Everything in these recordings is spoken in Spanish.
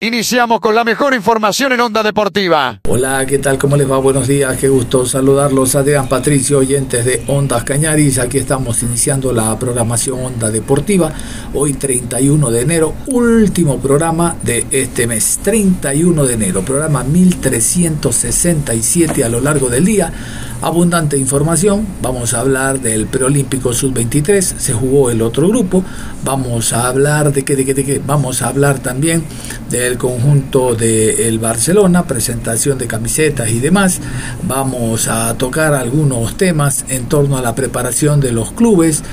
Iniciamos con la mejor información en Onda Deportiva. Hola, ¿qué tal? ¿Cómo les va? Buenos días, qué gusto saludarlos. Adrián Patricio, oyentes de Ondas Cañaris. Aquí estamos iniciando la programación Onda Deportiva. Hoy 31 de enero, último programa de este mes. 31 de enero, programa 1367 a lo largo del día. Abundante información. Vamos a hablar del preolímpico sub-23. Se jugó el otro grupo. Vamos a hablar de qué, de qué, de qué. Vamos a hablar también del conjunto del el Barcelona, presentación de camisetas y demás. Vamos a tocar algunos temas en torno a la preparación de los clubes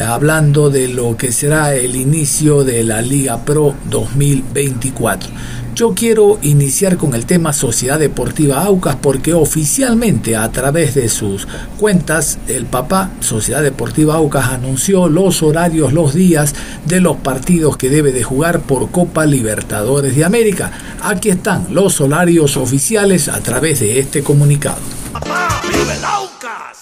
hablando de lo que será el inicio de la Liga Pro 2024. Yo quiero iniciar con el tema Sociedad Deportiva Aucas porque oficialmente a través de sus cuentas el papá Sociedad Deportiva Aucas anunció los horarios, los días de los partidos que debe de jugar por Copa Libertadores de América. Aquí están los horarios oficiales a través de este comunicado. Aucas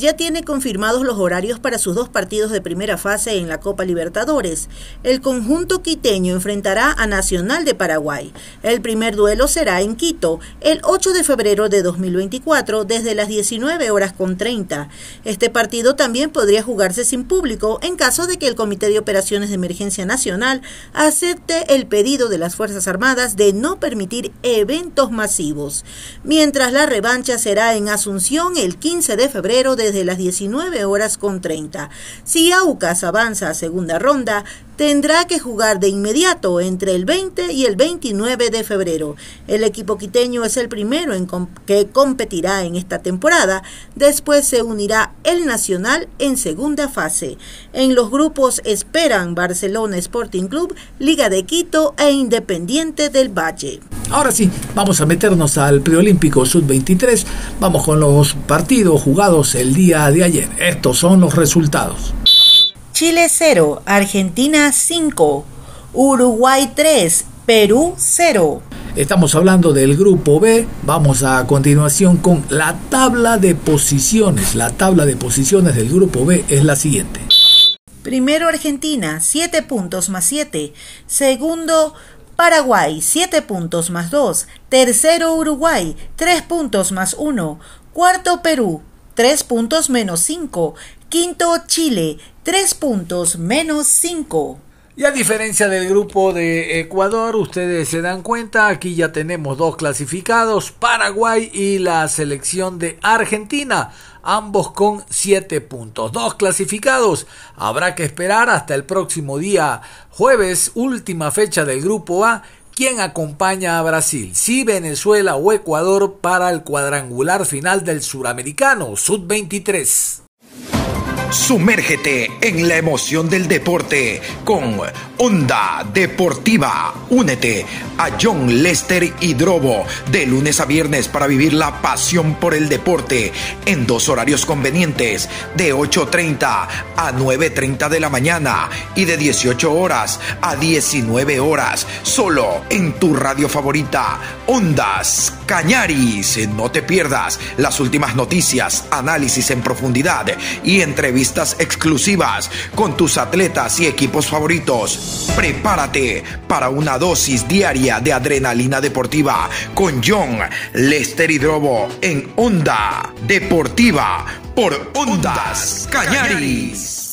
ya tiene confirmados los horarios para sus dos partidos de primera fase en la Copa Libertadores. El conjunto quiteño enfrentará a Nacional de Paraguay. El primer duelo será en Quito, el 8 de febrero de 2024, desde las 19 horas con 30. Este partido también podría jugarse sin público en caso de que el Comité de Operaciones de Emergencia Nacional acepte el pedido de las Fuerzas Armadas de no permitir eventos masivos. Mientras la revancha será en Asunción el 15 de febrero desde las 19 horas con 30. Si Aucas avanza a segunda ronda, tendrá que jugar de inmediato entre el 20 y el 29 de febrero. El equipo quiteño es el primero que competirá en esta temporada. Después se unirá el Nacional en segunda fase. En los grupos esperan Barcelona Sporting Club, Liga de Quito e Independiente del Valle. Ahora sí, vamos a meternos al preolímpico sub-23. Vamos con los partidos jugados el día de ayer. Estos son los resultados. Chile 0, Argentina 5, Uruguay 3, Perú 0. Estamos hablando del grupo B. Vamos a continuación con la tabla de posiciones. La tabla de posiciones del grupo B es la siguiente. Primero Argentina, 7 puntos más 7. Segundo Paraguay, 7 puntos más 2. Tercero Uruguay, 3 puntos más 1. Cuarto Perú, 3 puntos menos 5. Quinto Chile, 3 puntos menos 5. Y a diferencia del grupo de Ecuador, ustedes se dan cuenta, aquí ya tenemos dos clasificados, Paraguay y la selección de Argentina, ambos con 7 puntos. Dos clasificados, habrá que esperar hasta el próximo día jueves, última fecha del grupo A, quien acompaña a Brasil, si Venezuela o Ecuador para el cuadrangular final del suramericano, Bye. Sumérgete en la emoción del deporte con Onda Deportiva. Únete a John Lester Hidrobo de lunes a viernes para vivir la pasión por el deporte en dos horarios convenientes de 8.30 a 9.30 de la mañana y de 18 horas a 19 horas solo en tu radio favorita Ondas Cañaris. No te pierdas las últimas noticias, análisis en profundidad y entrevistas exclusivas con tus atletas y equipos favoritos. Prepárate para una dosis diaria de adrenalina deportiva con John Lester Hidrobo en Onda Deportiva por Ondas Cañaris.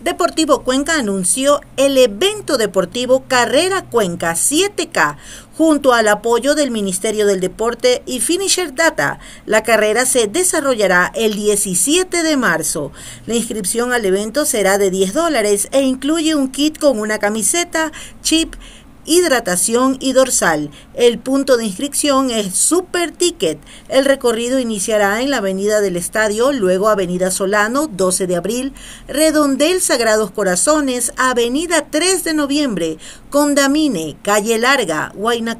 Deportivo Cuenca anunció el evento deportivo Carrera Cuenca 7K junto al apoyo del Ministerio del Deporte y Finisher Data. La carrera se desarrollará el 17 de marzo. La inscripción al evento será de 10 dólares e incluye un kit con una camiseta, chip, hidratación y dorsal. El punto de inscripción es Super Ticket. El recorrido iniciará en la Avenida del Estadio, luego Avenida Solano, 12 de abril, Redondel Sagrados Corazones, Avenida 3 de noviembre, Condamine, Calle Larga, Huayna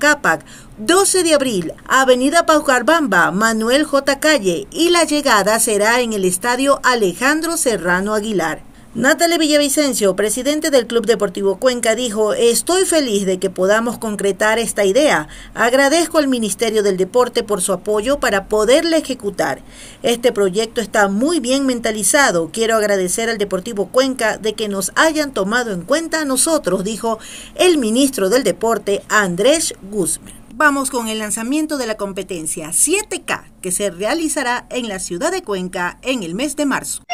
12 de abril, Avenida Paucarbamba, Manuel J. Calle y la llegada será en el Estadio Alejandro Serrano Aguilar. Natalie Villavicencio, presidente del Club Deportivo Cuenca, dijo, estoy feliz de que podamos concretar esta idea. Agradezco al Ministerio del Deporte por su apoyo para poderla ejecutar. Este proyecto está muy bien mentalizado. Quiero agradecer al Deportivo Cuenca de que nos hayan tomado en cuenta a nosotros, dijo el ministro del Deporte, Andrés Guzmán. Vamos con el lanzamiento de la competencia 7K que se realizará en la ciudad de Cuenca en el mes de marzo.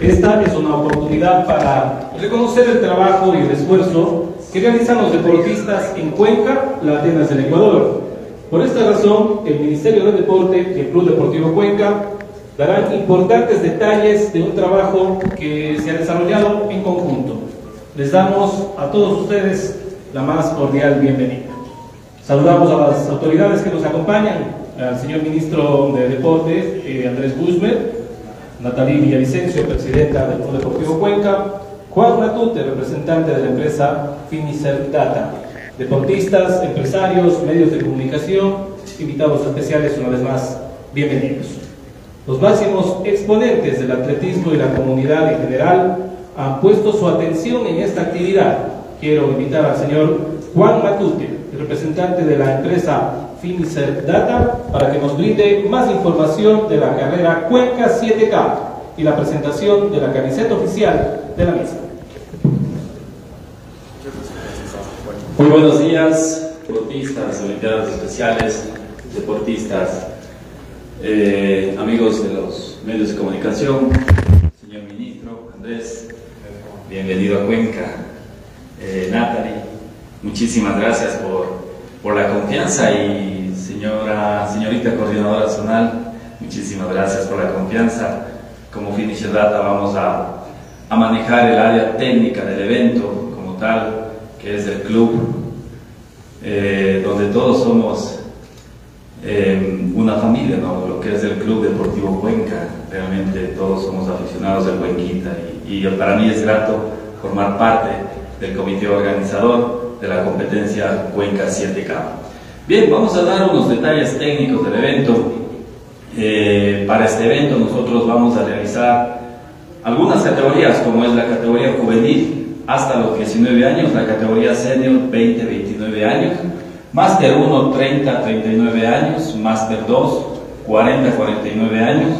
Esta es una oportunidad para reconocer el trabajo y el esfuerzo que realizan los deportistas en Cuenca, las Atenas del Ecuador. Por esta razón, el Ministerio del Deporte y el Club Deportivo Cuenca darán importantes detalles de un trabajo que se ha desarrollado en conjunto. Les damos a todos ustedes la más cordial bienvenida. Saludamos a las autoridades que nos acompañan, al señor ministro de Deportes, eh, Andrés Guzmán, Natalie Villavicencio, presidenta del Club Deportivo Cuenca, Juan Matute, representante de la empresa Finicel Data, deportistas, empresarios, medios de comunicación, invitados especiales una vez más, bienvenidos. Los máximos exponentes del atletismo y la comunidad en general han puesto su atención en esta actividad. Quiero invitar al señor Juan Matute, representante de la empresa Finicer Data para que nos brinde más información de la carrera Cuenca 7K y la presentación de la camiseta oficial de la misma. Muy buenos días, deportistas, olimpiadas especiales, deportistas, eh, amigos de los medios de comunicación, señor ministro Andrés, bienvenido a Cuenca, eh, Natalie, muchísimas gracias por por la confianza y señora, señorita coordinadora zonal, muchísimas gracias por la confianza. Como Finisher Data vamos a, a manejar el área técnica del evento como tal, que es el club, eh, donde todos somos eh, una familia, ¿no? lo que es el Club Deportivo Cuenca. Realmente todos somos aficionados del Cuenquita y, y para mí es grato formar parte del comité organizador de la competencia Cuenca 7K. Bien, vamos a dar unos detalles técnicos del evento. Eh, para este evento nosotros vamos a realizar algunas categorías, como es la categoría juvenil hasta los 19 años, la categoría senior 20-29 años, Máster 1 30-39 años, Máster 2 40-49 años,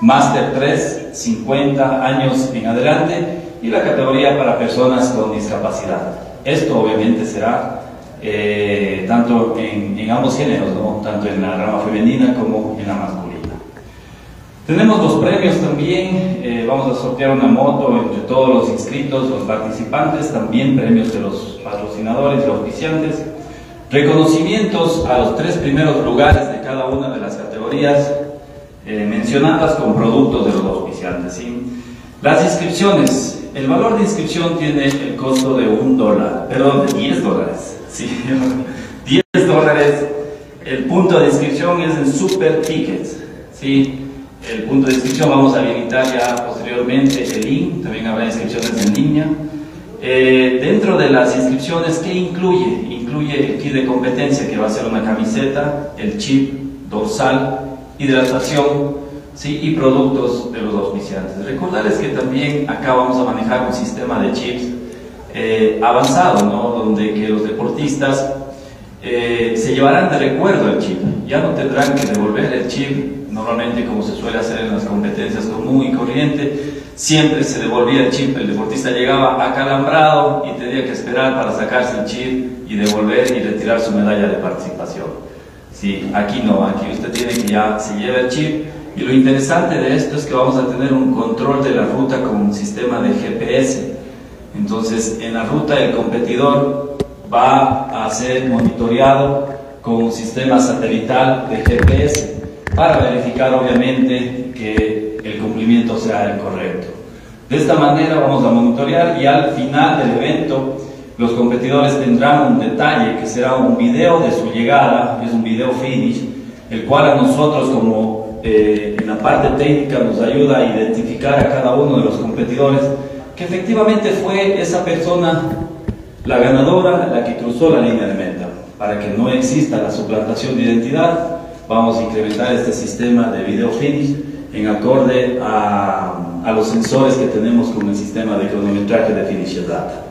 Máster 3 50 años en adelante y la categoría para personas con discapacidad. Esto obviamente será eh, tanto en, ambos géneros, tanto en la rama femenina como en la masculina. Tenemos los premios también, eh, vamos a sortear una moto entre todos los inscritos, los participantes, también premios de los patrocinadores y auspiciantes, reconocimientos a los tres primeros lugares de cada una de las categorías eh, mencionadas con productos de los auspiciantes. Las inscripciones, el valor de inscripción tiene el costo de un dólar, perdón, de 10 dólares. Sí, 10 dólares. El punto de inscripción es en Super Tickets. ¿sí? El punto de inscripción vamos a habilitar ya posteriormente el link, también habrá inscripciones en línea. Eh, dentro de las inscripciones, ¿qué incluye? Incluye el kit de competencia, que va a ser una camiseta, el chip dorsal, hidratación, ¿sí? y productos de los auspiciantes. Recordarles que también acá vamos a manejar un sistema de chips eh, avanzado, ¿no? donde que los deportistas eh, se llevarán de recuerdo el chip, ya no tendrán que devolver el chip normalmente como se suele hacer en las competencias común y corriente, siempre se devolvía el chip, el deportista llegaba acalambrado y tenía que esperar para sacarse el chip y devolver y retirar su medalla de participación. Sí, aquí no, aquí usted tiene que ya se lleva el chip y lo interesante de esto es que vamos a tener un control de la ruta con un sistema de GPS. Entonces, en la ruta el competidor va a ser monitoreado con un sistema satelital de GPS para verificar obviamente que el cumplimiento sea el correcto. De esta manera vamos a monitorear y al final del evento los competidores tendrán un detalle que será un video de su llegada, es un video finish, el cual a nosotros como eh, en la parte técnica nos ayuda a identificar a cada uno de los competidores que efectivamente fue esa persona la ganadora la que cruzó la línea de meta. Para que no exista la suplantación de identidad, vamos a incrementar este sistema de video finish en acorde a, los sensores que tenemos con el sistema de cronometraje de Finisher Data.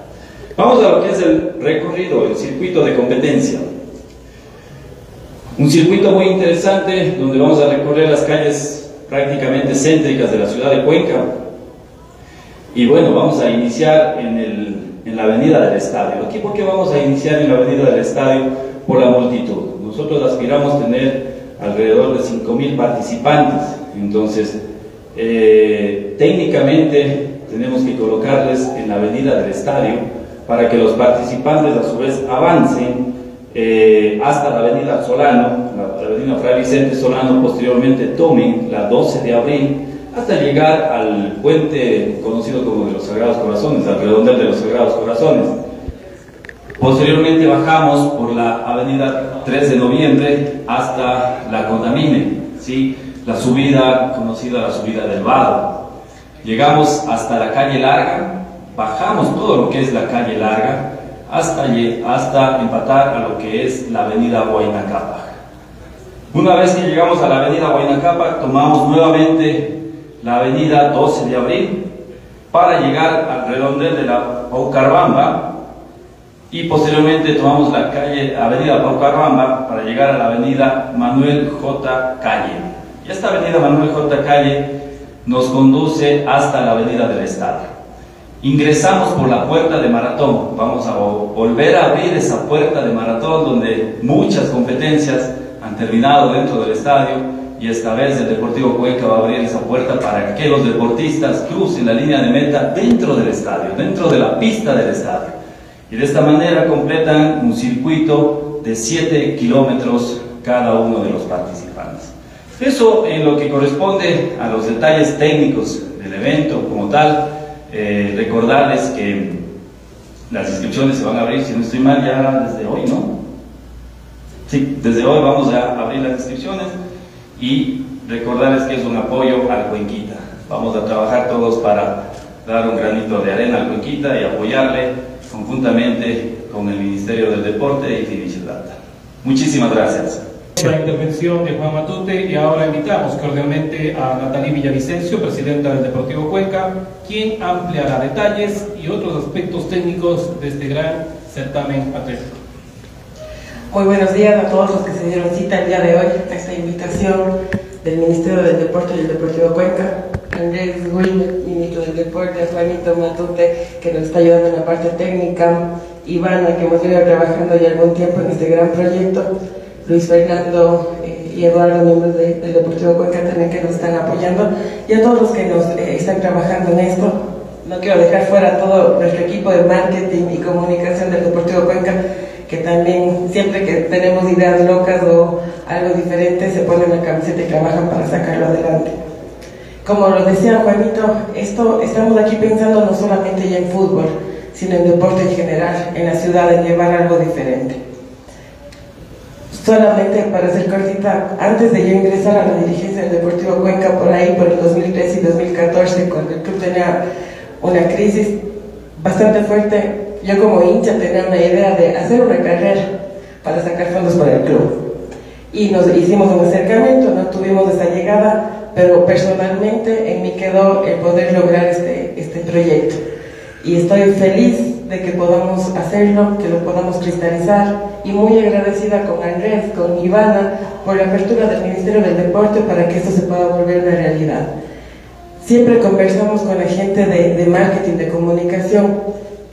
Vamos a lo que es el recorrido, el circuito de competencia. Un circuito muy interesante donde vamos a recorrer las calles prácticamente céntricas de la ciudad de Cuenca. Y bueno, vamos a iniciar en, el, en la avenida del estadio. Aquí, ¿por qué vamos a iniciar en la avenida del estadio? Por la multitud. Nosotros aspiramos tener alrededor de 5.000 participantes. Entonces, eh, técnicamente tenemos que colocarles en la avenida del estadio para que los participantes a su vez avancen eh, hasta la avenida Solano, la, avenida Fray Vicente Solano, posteriormente tomen la 12 de abril hasta llegar al puente conocido como de los Sagrados Corazones, al redondel de los Sagrados Corazones. Posteriormente bajamos por la avenida 3 de noviembre hasta la Condamine, ¿sí? la subida conocida la subida del Vado. Llegamos hasta la calle Larga, bajamos todo lo que es la calle Larga hasta, hasta empatar a lo que es la avenida Huaynacapa. Una vez que llegamos a la avenida Huaynacapa, tomamos nuevamente la avenida 12 de abril para llegar al redondel de la Paucarbamba y posteriormente tomamos la calle Avenida Paucarbamba para llegar a la avenida Manuel J. Calle. Y esta avenida Manuel J. Calle nos conduce hasta la avenida del Estadio. Ingresamos por la puerta de maratón, vamos a volver a abrir esa puerta de maratón donde muchas competencias han terminado dentro del estadio y esta vez el Deportivo Cuenca va a abrir esa puerta para que los deportistas crucen la línea de meta dentro del estadio, dentro de la pista del estadio. Y de esta manera completan un circuito de 7 kilómetros cada uno de los participantes. Eso en lo que corresponde a los detalles técnicos del evento como tal, eh, recordarles que las inscripciones se van a abrir, si no estoy mal, ya desde hoy, ¿no? Sí, desde hoy vamos a abrir las inscripciones y recordarles que es un apoyo al Cuenquita. Vamos a trabajar todos para dar un granito de arena al Cuenquita y apoyarle conjuntamente con el Ministerio del Deporte y Data. Muchísimas gracias. La intervención de Juan Matute y ahora invitamos cordialmente a Natalie Villavicencio, presidenta del Deportivo Cuenca, quien ampliará detalles y otros aspectos técnicos de este gran certamen atlético. Muy buenos días a todos los que se dieron cita el día de hoy a esta invitación del Ministerio del Deporte y el Deportivo Cuenca. Andrés Will, ministro del Deporte, Juanito Matute, que nos está ayudando en la parte técnica, Ivana, que hemos venido trabajando ya algún tiempo en este gran proyecto, Luis Fernando eh, y Eduardo, miembros del Deportivo Cuenca también que nos están apoyando, y a todos los que nos eh, están trabajando en esto. No quiero dejar fuera todo nuestro equipo de marketing y comunicación del Deportivo Cuenca, que también siempre que tenemos ideas locas o algo diferente se ponen la camiseta y trabajan para sacarlo adelante. Como lo decía Juanito, esto, estamos aquí pensando no solamente en fútbol, sino en deporte en general, en la ciudad, en llevar algo diferente. Solamente para hacer cortita, antes de yo ingresar a la dirigencia del Deportivo Cuenca, por ahí, por el 2013 y 2014, cuando el club tenía una crisis bastante fuerte, yo como hincha tenía una idea de hacer una carrera para sacar fondos para el club. Y nos hicimos un acercamiento, no tuvimos esa llegada, pero personalmente en mí quedó el poder lograr este, este proyecto. Y estoy feliz de que podamos hacerlo, que lo podamos cristalizar y muy agradecida con Andrés, con Ivana, por la apertura del Ministerio del Deporte para que esto se pueda volver una realidad. siempre conversamos con la gente de, marketing, de comunicación.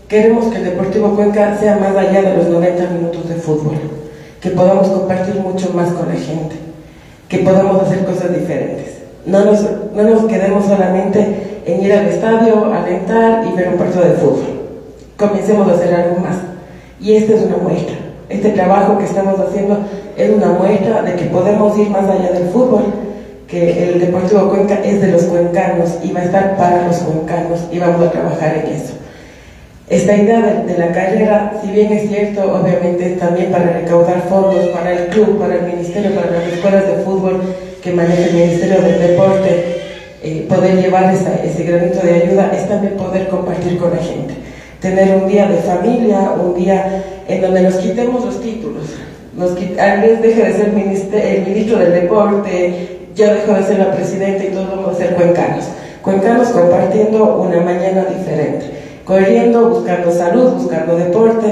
Queremos que el Deportivo Cuenca sea más allá de los 90 minutos de fútbol, que podamos compartir mucho más con la gente, que podamos hacer cosas diferentes. No nos, no nos quedemos solamente en ir al estadio, alentar y ver un partido de fútbol. Comencemos a hacer algo más. Y esta es una muestra. Este trabajo que estamos haciendo es una muestra de que podemos ir más allá del fútbol, que el Deportivo Cuenca es de los cuencanos y va a estar para los cuencanos y vamos a trabajar en eso. Esta idea de, la carrera, si bien es cierto, obviamente es también para recaudar fondos para el club, para el ministerio, para las escuelas de fútbol que maneja el Ministerio del Deporte, eh, poder llevar ese granito de ayuda, es también poder compartir con la gente. Tener un día de familia, un día en donde nos quitemos los títulos. Nos quit Andrés deje de ser minister, el ministro del Deporte, yo dejo de ser la presidenta y todos vamos a ser cuencanos. Cuencanos compartiendo una mañana diferente, corriendo, buscando salud, buscando deporte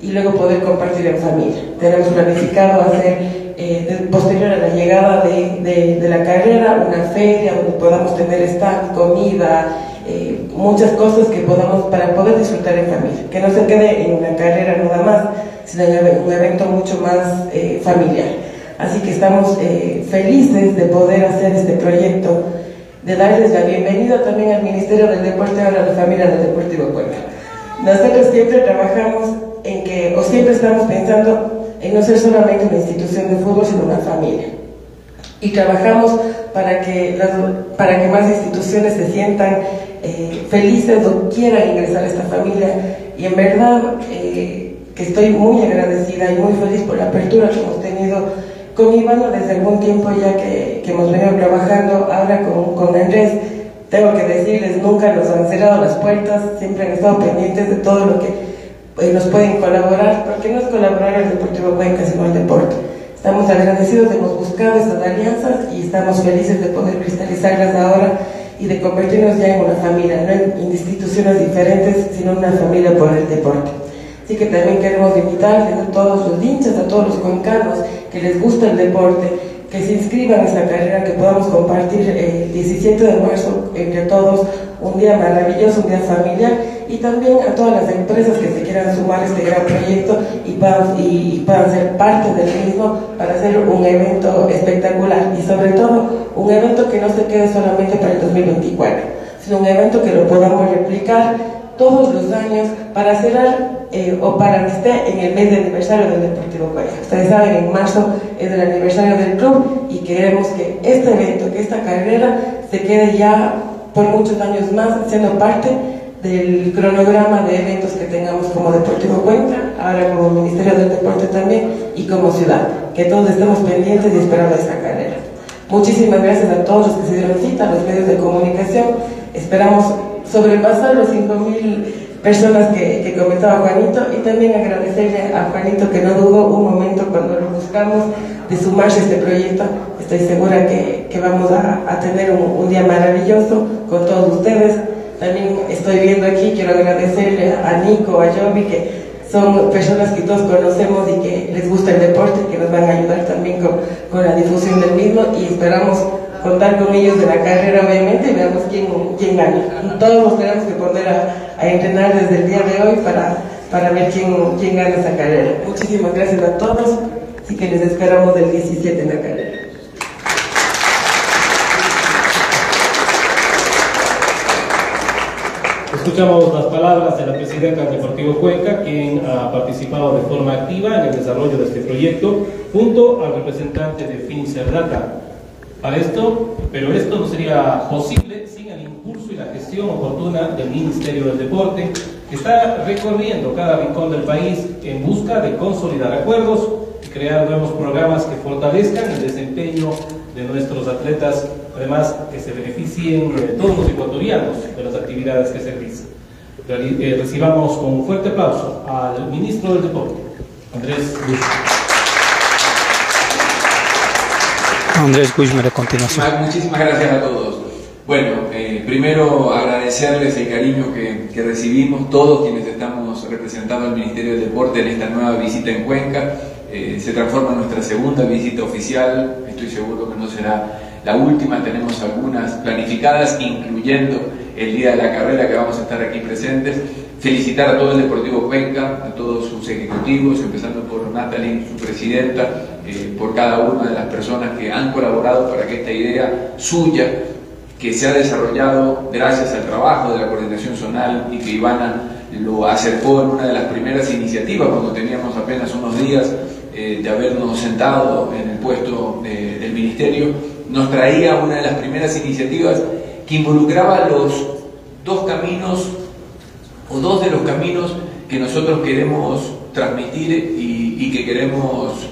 y luego poder compartir en familia. Tenemos planificado hacer, eh, posterior a la llegada de, de, de, la carrera, una feria donde podamos tener stand, comida, eh, muchas cosas que podamos para poder disfrutar en familia. Que no se quede en una carrera nada más, sino en un evento mucho más eh, familiar. Así que estamos eh, felices de poder hacer este proyecto, de darles la bienvenida también al Ministerio del Deporte, a la familia del Deportivo Cuenca. Nosotros siempre trabajamos en que, o siempre estamos pensando en no ser solamente una institución de fútbol, sino una familia. Y trabajamos para que, las, para que más instituciones se sientan eh, felices o quieran ingresar a esta familia. Y en verdad eh, que estoy muy agradecida y muy feliz por la apertura que hemos tenido con Iván desde algún tiempo ya que, que hemos venido trabajando, ahora con, con Andrés, tengo que decirles, nunca nos han cerrado las puertas, siempre han estado pendientes de todo lo que eh, nos pueden colaborar, porque no es colaborar el Deportivo Cuenca, sino el deporte. Estamos agradecidos, hemos buscado estas alianzas y estamos felices de poder cristalizarlas ahora y de convertirnos ya en una familia, no en instituciones diferentes, sino una familia por el deporte. Así que también queremos invitarles a todos los hinchas, a todos los cuencanos que les gusta el deporte, que se inscriban en esta carrera, que podamos compartir el 17 de marzo entre todos un día maravilloso, un día familiar, y también a todas las empresas que se quieran sumar a este gran proyecto y puedan, y puedan ser parte del mismo para hacer un evento espectacular y sobre todo un evento que no se quede solamente para el 2024, sino un evento que lo podamos replicar todos los años para cerrar eh, o para que esté en el mes de aniversario del Deportivo Cuenca. Ustedes saben, en marzo es el aniversario del club y queremos que este evento, que esta carrera se quede ya por muchos años más siendo parte del cronograma de eventos que tengamos como Deportivo Cuenca, ahora como Ministerio del Deporte también y como ciudad, que todos estemos pendientes y esperando esta carrera. Muchísimas gracias a todos los que se dieron cita, a los medios de comunicación. Esperamos sobrepasar los 5.000 personas que, que, comentaba Juanito y también agradecerle a Juanito que no dudó un momento cuando lo buscamos de sumarse a este proyecto. Estoy segura que, que vamos a, a tener un, un, día maravilloso con todos ustedes. También estoy viendo aquí, quiero agradecerle a Nico, a Jovi, que son personas que todos conocemos y que les gusta el deporte, que nos van a ayudar también con, con la difusión del mismo y esperamos contar con ellos de la carrera, obviamente, y veamos quién, quién gana. Todos nos tenemos que poner a, a, entrenar desde el día de hoy para, para ver quién, quién gana esa carrera. Muchísimas gracias a todos, así que les esperamos del 17 en la carrera. Escuchamos las palabras de la presidenta del Deportivo Cuenca, quien ha participado de forma activa en el desarrollo de este proyecto, junto al representante de FinCerdata, para esto, pero esto no sería posible sin el impulso y la gestión oportuna del Ministerio del Deporte, que está recorriendo cada rincón del país en busca de consolidar acuerdos y crear nuevos programas que fortalezcan el desempeño de nuestros atletas, además que se beneficien todos los ecuatorianos de las actividades que se realizan. Eh, recibamos con un fuerte aplauso al ministro del Deporte, Andrés Luis. Andrés Guzmán a continuación. Muchísimas gracias a todos. Bueno, eh, primero agradecerles el cariño que, que, recibimos todos quienes estamos representando al Ministerio del Deporte en esta nueva visita en Cuenca. Eh, se transforma en nuestra segunda visita oficial, estoy seguro que no será la última, tenemos algunas planificadas, incluyendo el día de la carrera que vamos a estar aquí presentes. Felicitar a todo el Deportivo Cuenca, a todos sus ejecutivos, empezando por Natalie, su presidenta, eh, por cada una de las personas que han colaborado para que esta idea suya, que se ha desarrollado gracias al trabajo de la coordinación zonal y que Ivana lo acercó en una de las primeras iniciativas cuando teníamos apenas unos días eh, de habernos sentado en el puesto del ministerio, nos traía una de las primeras iniciativas que involucraba los dos caminos o dos de los caminos que nosotros queremos transmitir y, que queremos eh,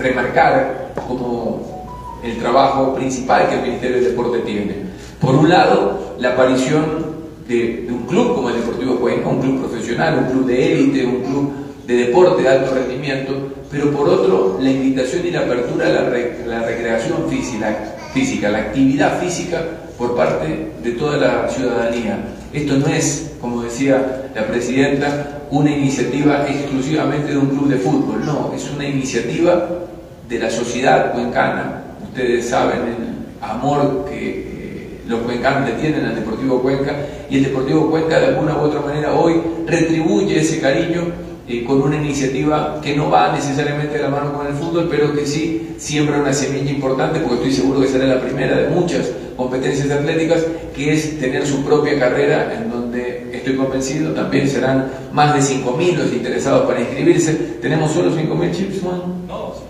remarcar como el trabajo principal que el Ministerio del Deporte tiene. Por un lado, la aparición de, de un club como el Deportivo Cuenca, un club profesional, un club de élite, un club de deporte de alto rendimiento, pero por otro, la invitación y la apertura a la, recreación física, física, la actividad física por parte de toda la ciudadanía. Esto no es, como decía la presidenta, una iniciativa exclusivamente de un club de fútbol, no, es una iniciativa de la sociedad cuencana. Ustedes saben el amor que los cuencanos le tienen al Deportivo Cuenca y el Deportivo Cuenca de alguna u otra manera hoy retribuye ese cariño eh, con una iniciativa que no va necesariamente de la mano con el fútbol, pero que sí siembra una semilla importante, porque estoy seguro que será la primera de muchas competencias atléticas, que es tener su propia carrera, en donde estoy convencido también serán más de 5.000 los interesados para inscribirse. ¿Tenemos solo 5.000 chips, No.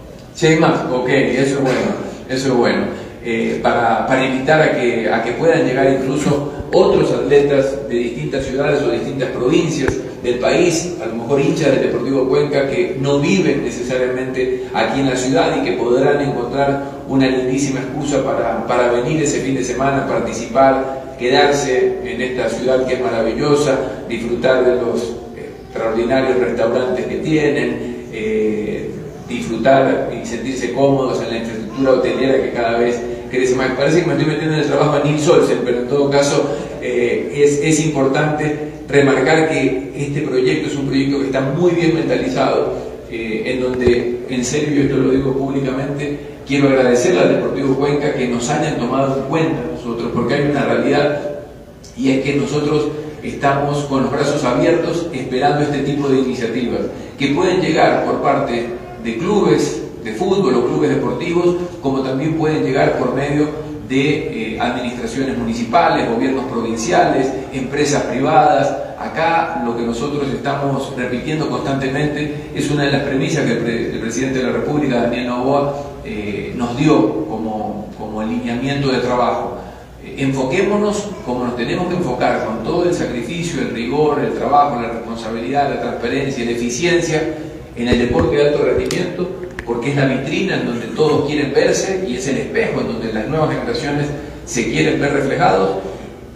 Más, ok, eso es bueno, eso es bueno. Eh, para, para, invitar a que, a que puedan llegar incluso otros atletas de distintas ciudades o distintas provincias del país, a lo mejor hinchas del Deportivo Cuenca que no viven necesariamente aquí en la ciudad y que podrán encontrar una lindísima excusa para, para venir ese fin de semana, participar, quedarse en esta ciudad que es maravillosa, disfrutar de los eh, extraordinarios restaurantes que tienen, eh, y sentirse cómodos en la infraestructura hotelera que cada vez crece más. Parece que me estoy metiendo en el trabajo a Neil Solsen, pero en todo caso eh, es, es importante remarcar que este proyecto es un proyecto que está muy bien mentalizado, eh, en donde, en serio, yo esto lo digo públicamente, quiero agradecerle al Deportivo Cuenca que nos hayan tomado en cuenta nosotros, porque hay una realidad y es que nosotros estamos con los brazos abiertos esperando este tipo de iniciativas que pueden llegar por parte de clubes de fútbol o clubes deportivos, como también pueden llegar por medio de eh, administraciones municipales, gobiernos provinciales, empresas privadas. Acá lo que nosotros estamos repitiendo constantemente es una de las premisas que el, presidente de la República, Daniel Novoa, eh, nos dio como, como alineamiento de trabajo. Eh, enfoquémonos como nos tenemos que enfocar, con todo el sacrificio, el rigor, el trabajo, la responsabilidad, la transparencia, la eficiencia en el deporte de alto rendimiento porque es la vitrina en donde todos quieren verse y es el espejo en donde las nuevas generaciones se quieren ver reflejados,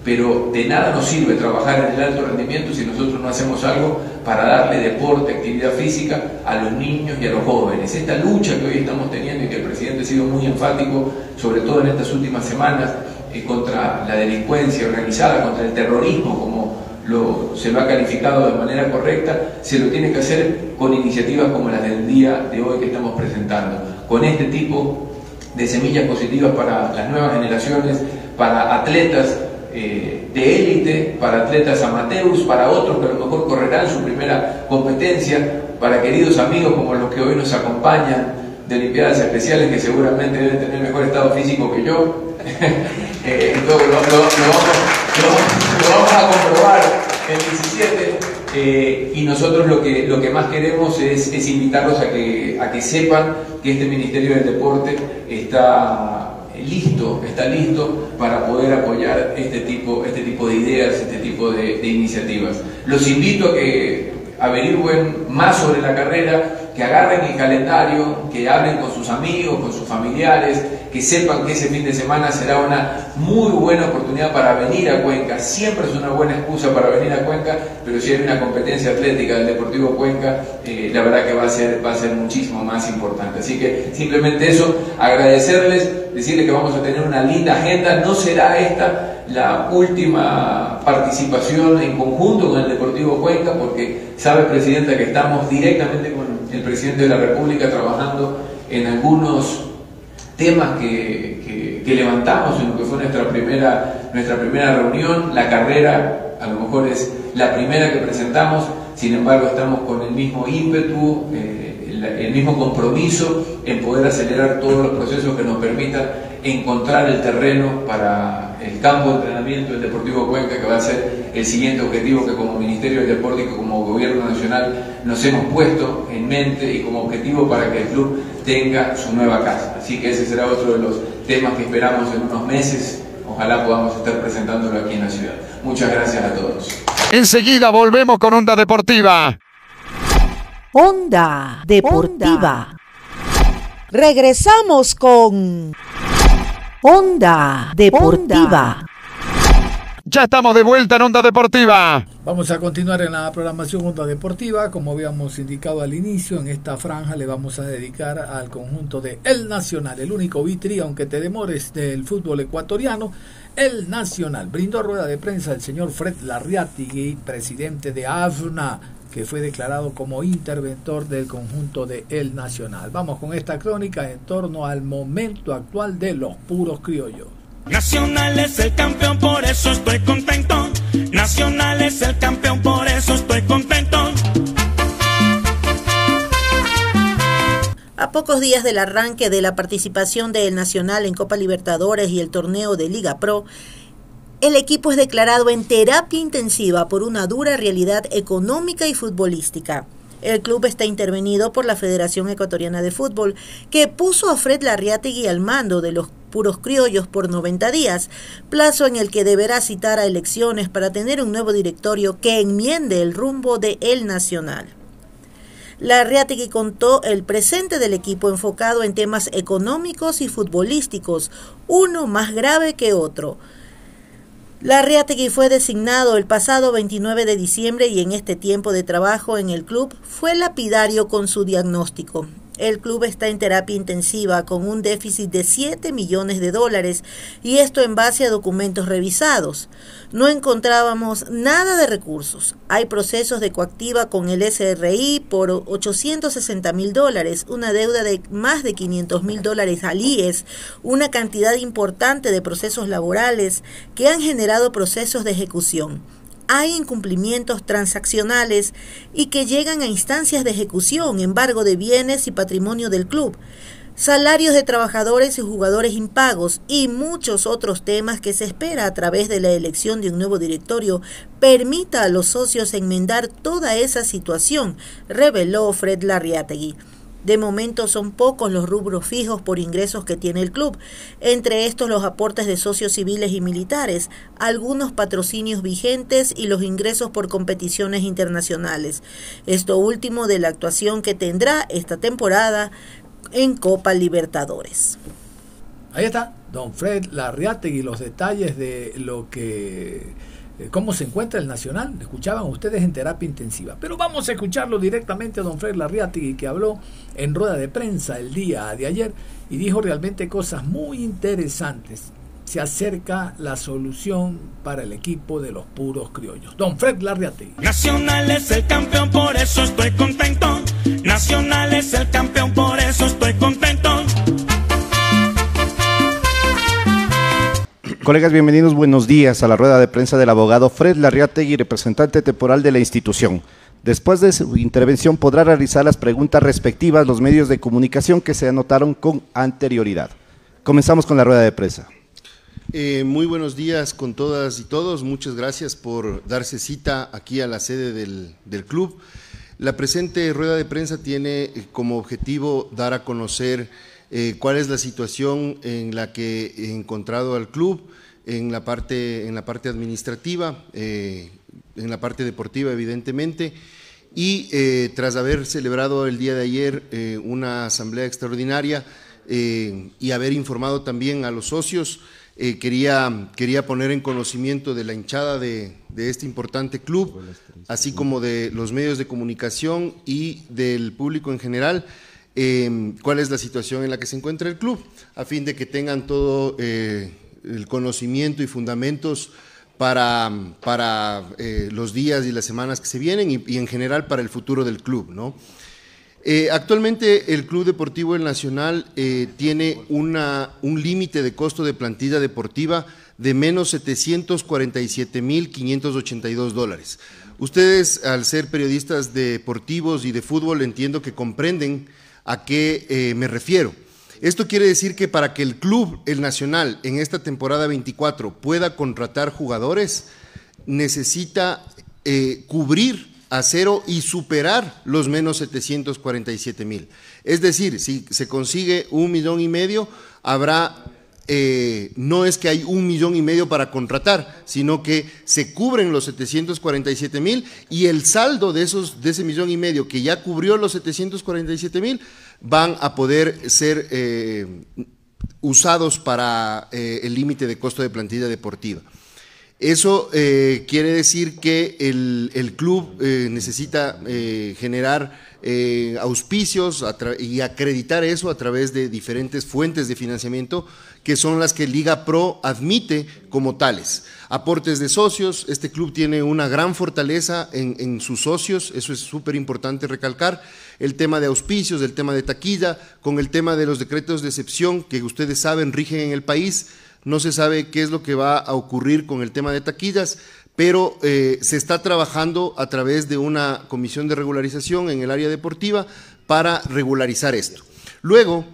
pero de nada nos sirve trabajar en el alto rendimiento si nosotros no hacemos algo para darle deporte, actividad física a los niños y a los jóvenes. Esta lucha que hoy estamos teniendo y que el presidente ha sido muy enfático, sobre todo en estas últimas semanas, eh, contra la delincuencia organizada, contra el terrorismo, como se lo ha calificado de manera correcta, se lo tiene que hacer con iniciativas como las del día de hoy que estamos presentando, con este tipo de semillas positivas para las nuevas generaciones, para atletas eh, de élite, para atletas amateurs, para otros que a lo mejor correrán su primera competencia, para queridos amigos como los que hoy nos acompañan de Olimpiadas Especiales, que seguramente deben tener mejor estado físico que yo. eh, lo, vamos, a comprobar el 17 eh, y nosotros lo que, lo que más queremos es, es, invitarlos a que, a que sepan que este Ministerio del Deporte está listo, está listo para poder apoyar este tipo, este tipo de ideas, este tipo de iniciativas. Los invito a que averigüen más sobre la carrera, que agarren el calendario, que hablen con sus amigos, con sus familiares, que sepan que ese fin de semana será una muy buena oportunidad para venir a Cuenca. Siempre es una buena excusa para venir a Cuenca, pero si hay una competencia atlética del Deportivo Cuenca, eh, la verdad que va a, ser, va a ser muchísimo más importante. Así que simplemente eso, agradecerles, decirles que vamos a tener una linda agenda. No será esta la última participación en conjunto con el Deportivo Cuenca, porque sabe, Presidenta, que estamos directamente con el presidente de la República trabajando en algunos temas que, que levantamos en lo que fue nuestra primera, nuestra primera reunión. La carrera a lo mejor es la primera que presentamos, sin embargo estamos con el mismo ímpetu, eh, el, mismo compromiso en poder acelerar todos los procesos que nos permitan encontrar el terreno para el campo de entrenamiento del Deportivo Cuenca, que va a ser el siguiente objetivo que como Ministerio del Deporte y como Gobierno Nacional nos hemos puesto en mente y como objetivo para que el club tenga su nueva casa. Así que ese será otro de los temas que esperamos en unos meses. Ojalá podamos estar presentándolo aquí en la ciudad. Muchas gracias a todos. Enseguida volvemos con Onda Deportiva. Onda Deportiva. Regresamos con Onda Deportiva. Ya estamos de vuelta en Onda Deportiva. Vamos a continuar en la programación Onda Deportiva. Como habíamos indicado al inicio, en esta franja le vamos a dedicar al conjunto de El Nacional, el único vitri, aunque te demores, del fútbol ecuatoriano. El Nacional brindó rueda de prensa el señor Fred Larriatigui, presidente de AFNA, que fue declarado como interventor del conjunto de El Nacional. Vamos con esta crónica en torno al momento actual de los puros criollos. Nacional es el campeón, por eso estoy contento. Nacional es el campeón, por eso estoy contento. A pocos días del arranque de la participación del Nacional en Copa Libertadores y el torneo de Liga Pro, el equipo es declarado en terapia intensiva por una dura realidad económica y futbolística. El club está intervenido por la Federación Ecuatoriana de Fútbol, que puso a Fred Larriategui al mando de los puros criollos por 90 días, plazo en el que deberá citar a elecciones para tener un nuevo directorio que enmiende el rumbo de El Nacional. Larriategui contó el presente del equipo enfocado en temas económicos y futbolísticos, uno más grave que otro. Larriategui fue designado el pasado 29 de diciembre y en este tiempo de trabajo en el club fue lapidario con su diagnóstico. El club está en terapia intensiva con un déficit de 7 millones de dólares y esto en base a documentos revisados. No encontrábamos nada de recursos. Hay procesos de coactiva con el SRI por 860 mil dólares, una deuda de más de 500 mil dólares al IES, una cantidad importante de procesos laborales que han generado procesos de ejecución hay incumplimientos transaccionales y que llegan a instancias de ejecución, embargo de bienes y patrimonio del club, salarios de trabajadores y jugadores impagos y muchos otros temas que se espera a través de la elección de un nuevo directorio permita a los socios enmendar toda esa situación, reveló Fred Larriategui. De momento son pocos los rubros fijos por ingresos que tiene el club, entre estos los aportes de socios civiles y militares, algunos patrocinios vigentes y los ingresos por competiciones internacionales. Esto último de la actuación que tendrá esta temporada en Copa Libertadores. Ahí está, don Fred Larriategui, los detalles de lo que cómo se encuentra el Nacional. Escuchaban ustedes en terapia intensiva. Pero vamos a escucharlo directamente a don Fred Larriati, que habló en rueda de prensa el día de ayer y dijo realmente cosas muy interesantes. Se acerca la solución para el equipo de los puros criollos. Don Fred Larriati. Nacional es el campeón, por eso estoy contento. Nacional es el campeón, por eso estoy contento. Colegas, bienvenidos, buenos días a la rueda de prensa del abogado Fred Larriategui, representante temporal de la institución. Después de su intervención podrá realizar las preguntas respectivas los medios de comunicación que se anotaron con anterioridad. Comenzamos con la rueda de prensa. Eh, muy buenos días con todas y todos. Muchas gracias por darse cita aquí a la sede del, del club. La presente rueda de prensa tiene eh, como objetivo dar a conocer eh, cuál es la situación en la que he encontrado al club en la parte, en la parte administrativa, eh, en la parte deportiva evidentemente, y eh, tras haber celebrado el día de ayer una asamblea extraordinaria y haber informado también a los socios, quería, quería poner en conocimiento de la hinchada de, de este importante club, así como de los medios de comunicación y del público en general, Em, cuál es la situación en la que se encuentra el club, a fin de que tengan todo eh, el conocimiento y fundamentos para, para eh, los días y las semanas que se vienen y, en general para el futuro del club. Eh, actualmente el Club Deportivo El Nacional tiene una, un límite de costo de plantilla deportiva de menos 747.582 dólares. Ustedes, al ser periodistas deportivos y de fútbol, entiendo que comprenden a qué eh, me refiero. Esto quiere decir que para que el club, el Nacional, en esta temporada 24 pueda contratar jugadores, necesita cubrir a cero y superar los menos 747 mil. Es decir, si se consigue un millón y medio, habrá, eh, no es que hay un millón y medio para contratar, sino que se cubren los 747 mil y el saldo de, esos, de ese millón y medio que ya cubrió los 747 mil van a poder ser eh, usados para eh, el límite de costo de plantilla deportiva. Eso quiere decir que el, club eh, necesita generar auspicios y acreditar eso a través de diferentes fuentes de financiamiento que son las que Liga Pro admite como tales. Aportes de socios, este club tiene una gran fortaleza en, en sus socios, eso es súper importante recalcar, el tema de auspicios, el tema de taquilla, con el tema de los decretos de excepción que ustedes saben rigen en el país, no se sabe qué es lo que va a ocurrir con el tema de taquillas, pero eh, se está trabajando a través de una comisión de regularización en el área deportiva para regularizar esto. Luego,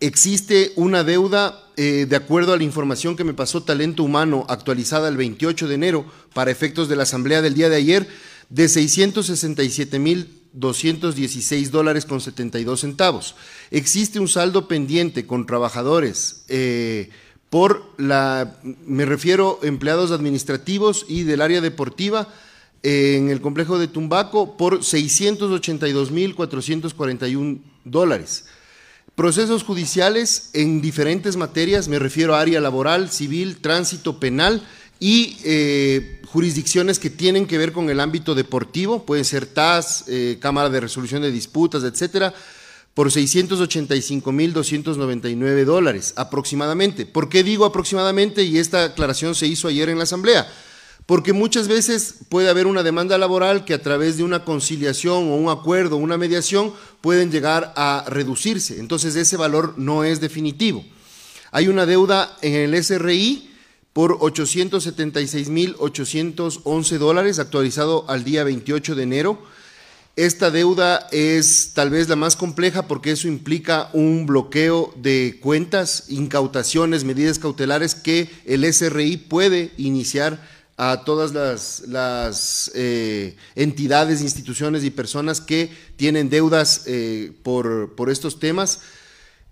existe una deuda, eh, de acuerdo a la información que me pasó Talento Humano, actualizada el 28 de enero, para efectos de la asamblea del día de ayer, de 667 mil 216 dólares con 72 centavos. Existe un saldo pendiente con trabajadores eh, por la, me refiero empleados administrativos y del área deportiva en el complejo de Tumbaco por 682.441 dólares. Procesos judiciales en diferentes materias, me refiero a área laboral, civil, tránsito, penal y eh, jurisdicciones que tienen que ver con el ámbito deportivo, pueden ser TAS, eh, Cámara de Resolución de Disputas, etcétera, por 685.299 dólares aproximadamente. ¿Por qué digo aproximadamente? Y esta aclaración se hizo ayer en la Asamblea. Porque muchas veces puede haber una demanda laboral que a través de una conciliación o un acuerdo, una mediación, pueden llegar a reducirse. Entonces ese valor no es definitivo. Hay una deuda en el SRI por 876.811 dólares, actualizado al día 28 de enero esta deuda es tal vez la más compleja porque eso implica un bloqueo de cuentas, incautaciones, medidas cautelares que el SRI puede iniciar a todas las, eh, entidades, instituciones y personas que tienen deudas eh, por, estos temas.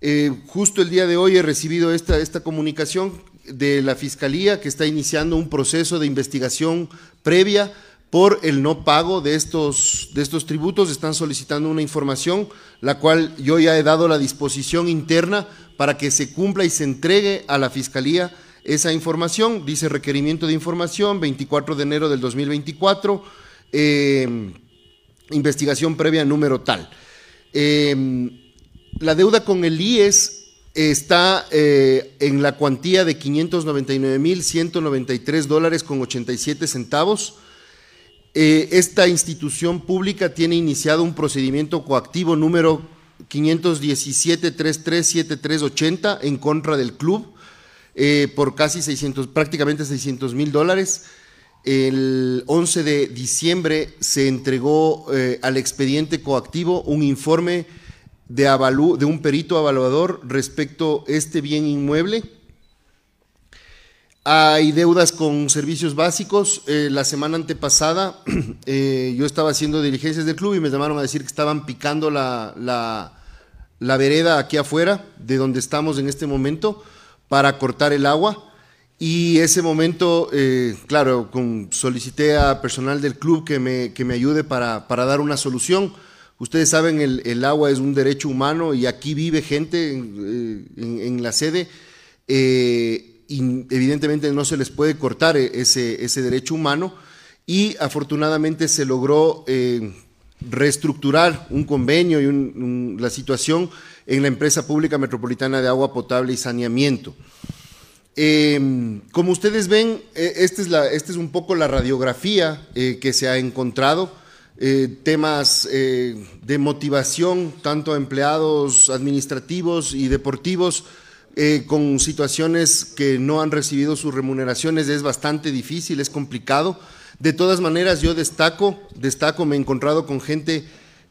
Eh, justo el día de hoy he recibido esta, esta comunicación de la Fiscalía que está iniciando un proceso de investigación previa por el no pago de estos, de estos tributos. Están solicitando una información, la cual yo ya he dado la disposición interna para que se cumpla y se entregue a la Fiscalía esa información. Dice requerimiento de información, 24 de enero del 2024, eh, investigación previa número tal. Eh, la deuda con el IES está eh, en la cuantía de 599.193 dólares con 87 centavos. Eh, esta institución pública tiene iniciado un procedimiento coactivo número 517-337380 en contra del club eh, por casi 600, prácticamente 600 mil dólares. El 11 de diciembre se entregó eh, al expediente coactivo un informe de, de un perito evaluador respecto a este bien inmueble hay deudas con servicios básicos. Eh, la semana antepasada yo estaba haciendo diligencias del club y me llamaron a decir que estaban picando la, la, vereda aquí afuera, de donde estamos en este momento, para cortar el agua. Y ese momento, eh, claro, con, solicité a personal del club que me, que me ayude para, para dar una solución. Ustedes saben, el, el, agua es un derecho humano y aquí vive gente en, en la sede evidentemente no se les puede cortar ese, ese derecho humano y afortunadamente se logró eh, reestructurar un convenio y la situación en la empresa pública metropolitana de agua potable y saneamiento. Em, como ustedes ven, e-, esta este es un poco la radiografía eh, que se ha encontrado. eh, temas eh, de motivación, tanto a empleados administrativos y deportivos, eh, con situaciones que no han recibido sus remuneraciones, es bastante difícil, es complicado. De todas maneras, yo destaco, destaco, me he encontrado con gente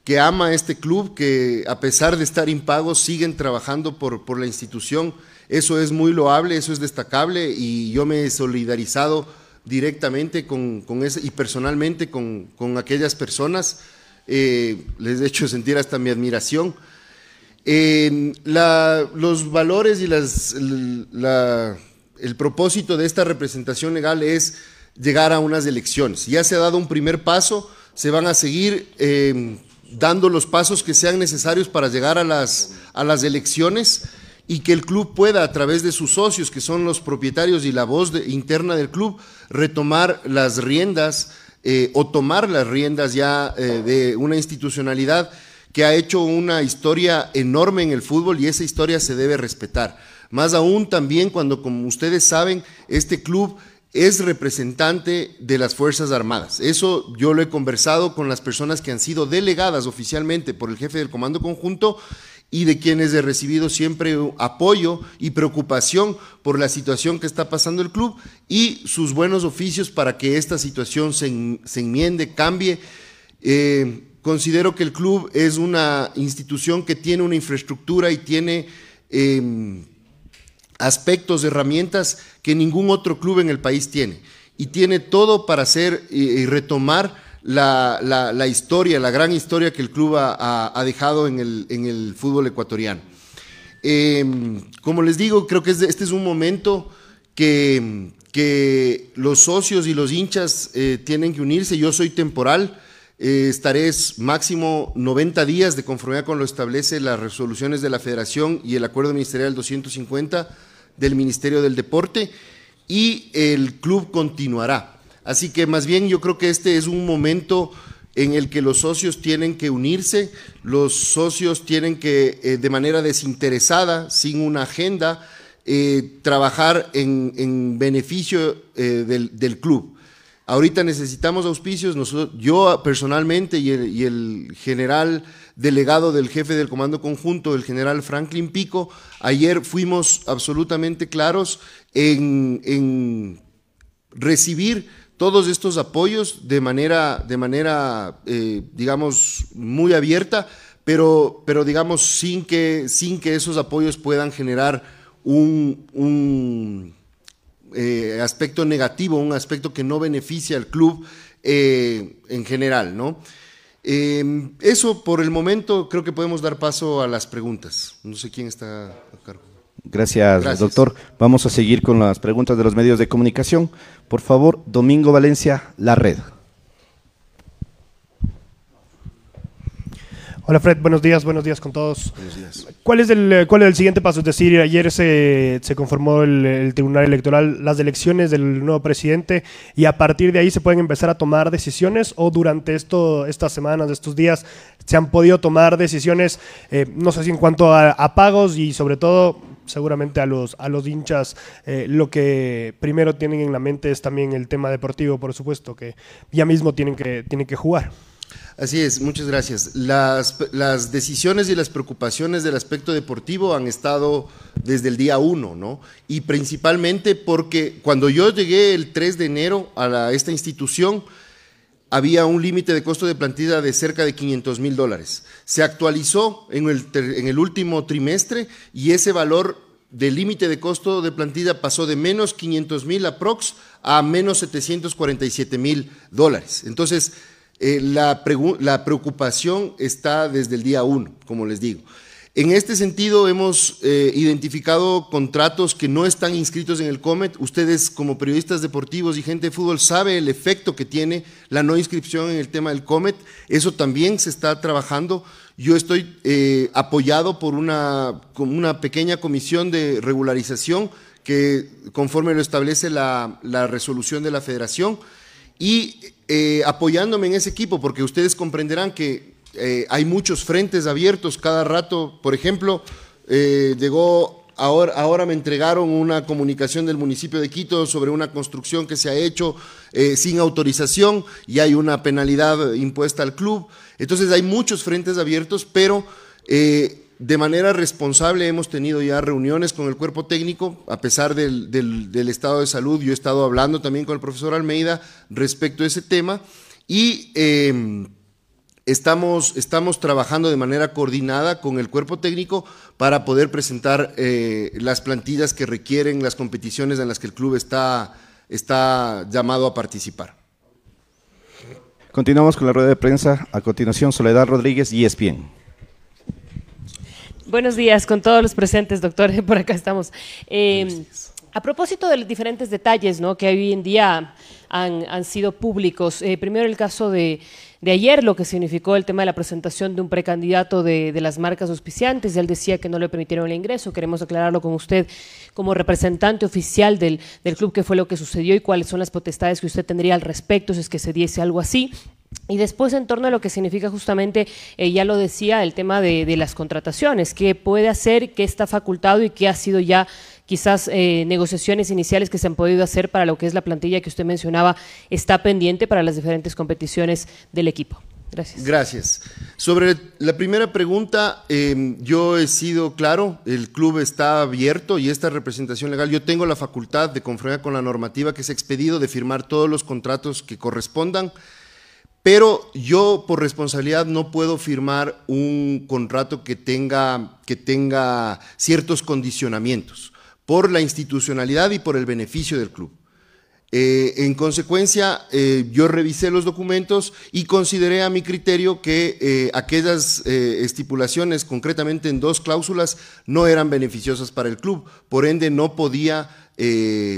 que ama este club, que a pesar de estar impagos siguen trabajando por, por la institución. Eso es muy loable, eso es destacable y yo me he solidarizado directamente con, con ese, y personalmente con, con aquellas personas. Eh, les he hecho sentir hasta mi admiración. los valores y las, la, el propósito de esta representación legal es llegar a unas elecciones. Ya se ha dado un primer paso, se van a seguir eh, dando los pasos que sean necesarios para llegar a las, a las elecciones y que el club pueda, a través de sus socios, que son los propietarios y la voz interna del club, retomar las riendas eh, o tomar las riendas ya eh, de una institucionalidad que ha hecho una historia enorme en el fútbol y esa historia se debe respetar. Más aún también cuando, como ustedes saben, este club es representante de las Fuerzas Armadas. Eso yo lo he conversado con las personas que han sido delegadas oficialmente por el jefe del Comando Conjunto y de quienes he recibido siempre apoyo y preocupación por la situación que está pasando el club y sus buenos oficios para que esta situación se, enmiende, cambie. Eh, considero que el club es una institución que tiene una infraestructura y tiene em, aspectos, herramientas que ningún otro club en el país tiene. Y tiene todo para hacer y retomar la, la, historia, la gran historia que el club ha, dejado en el, en el, fútbol ecuatoriano. Em, como les digo, creo que este es un momento que, que los socios y los hinchas eh, tienen que unirse. Yo soy temporal, eh, estaré máximo 90 días de conformidad con lo establece las resoluciones de la Federación y el Acuerdo Ministerial 250 del Ministerio del Deporte y el club continuará. Así que más bien yo creo que este es un momento en el que los socios tienen que unirse, los socios tienen que eh, de manera desinteresada, sin una agenda, eh, trabajar en, beneficio eh, del, club. Ahorita necesitamos auspicios, yo personalmente y el, general delegado del jefe del Comando Conjunto, el general Franklin Pico, ayer fuimos absolutamente claros en recibir todos estos apoyos de manera, de manera eh, digamos, muy abierta, pero, pero digamos, sin que, sin que esos apoyos puedan generar un, eh, aspecto negativo, un aspecto que no beneficia al club eh, en general, ¿no? eso por el momento creo que podemos dar paso a las preguntas. No sé quién está a cargo. Gracias, doctor. Vamos a seguir con las preguntas de los medios de comunicación. Por favor, Domingo Valencia, La Red. Hola Fred, buenos días, buenos días con todos. Buenos días. ¿Cuál es el, cuál es el siguiente paso? Es decir, ayer se, se conformó el, Tribunal Electoral, las elecciones del nuevo presidente y a partir de ahí se pueden empezar a tomar decisiones o durante esto, estas semanas, estos días, se han podido tomar decisiones, eh, no sé si en cuanto a pagos y sobre todo seguramente a los, a los hinchas eh, lo que primero tienen en la mente es también el tema deportivo, por supuesto, que ya mismo tienen que, tienen que jugar. Así es, muchas gracias. Las, las, decisiones y las preocupaciones del aspecto deportivo han estado desde el día uno, ¿no? Y principalmente porque cuando yo llegué el 3 de enero a esta institución, había un límite de costo de plantilla de cerca de 500 mil dólares. Se actualizó en el, en el último trimestre y ese valor del límite de costo de plantilla pasó de menos 500 mil aprox a menos 747 mil dólares. Entonces, eh, la, la preocupación está desde el día uno, como les digo. En este sentido, hemos eh, identificado contratos que no están inscritos en el COMET. Ustedes, como periodistas deportivos y gente de fútbol, saben el efecto que tiene la no inscripción en el tema del COMET. Eso también se está trabajando. Yo estoy eh, apoyado por una, una pequeña comisión de regularización que, conforme lo establece la, resolución de la federación, y eh, apoyándome en ese equipo, porque ustedes comprenderán que eh, hay muchos frentes abiertos cada rato. Por ejemplo, eh, llegó ahora, ahora me entregaron una comunicación del municipio de Quito sobre una construcción que se ha hecho sin autorización y hay una penalidad impuesta al club. Entonces hay muchos frentes abiertos, pero de manera responsable hemos tenido ya reuniones con el cuerpo técnico, a pesar del, estado de salud. Yo he estado hablando también con el profesor Almeida respecto a ese tema y em, estamos, estamos trabajando de manera coordinada con el cuerpo técnico para poder presentar eh, las plantillas que requieren las competiciones en las que el club está, está llamado a participar. Continuamos con la rueda de prensa. A continuación, Soledad Rodríguez y ESPN. Buenos días con todos los presentes, doctor. Por acá estamos. Eh, a propósito de los diferentes detalles ¿no? que hoy en día han, sido públicos, eh, primero el caso de, ayer, lo que significó el tema de la presentación de un precandidato de, las marcas auspiciantes. Él decía que no le permitieron el ingreso. Queremos aclararlo con usted como representante oficial del, del club, qué fue lo que sucedió y cuáles son las potestades que usted tendría al respecto si es que se diese algo así. Y después en torno a lo que significa justamente, eh, ya lo decía, el tema de, las contrataciones, qué puede hacer, qué está facultado y qué ha sido ya quizás eh, negociaciones iniciales que se han podido hacer para lo que es la plantilla que usted mencionaba, está pendiente para las diferentes competiciones del equipo. Gracias. Gracias. Sobre la primera pregunta, em, yo he sido claro, el club está abierto y esta representación legal, yo tengo la facultad de conformidad con la normativa que se ha expedido de firmar todos los contratos que correspondan pero yo por responsabilidad no puedo firmar un contrato que tenga, que tenga ciertos condicionamientos por la institucionalidad y por el beneficio del club. Eh, en consecuencia, eh, yo revisé los documentos y consideré a mi criterio que eh, aquellas estipulaciones, concretamente en dos cláusulas, no eran beneficiosas para el club. Por ende, no podía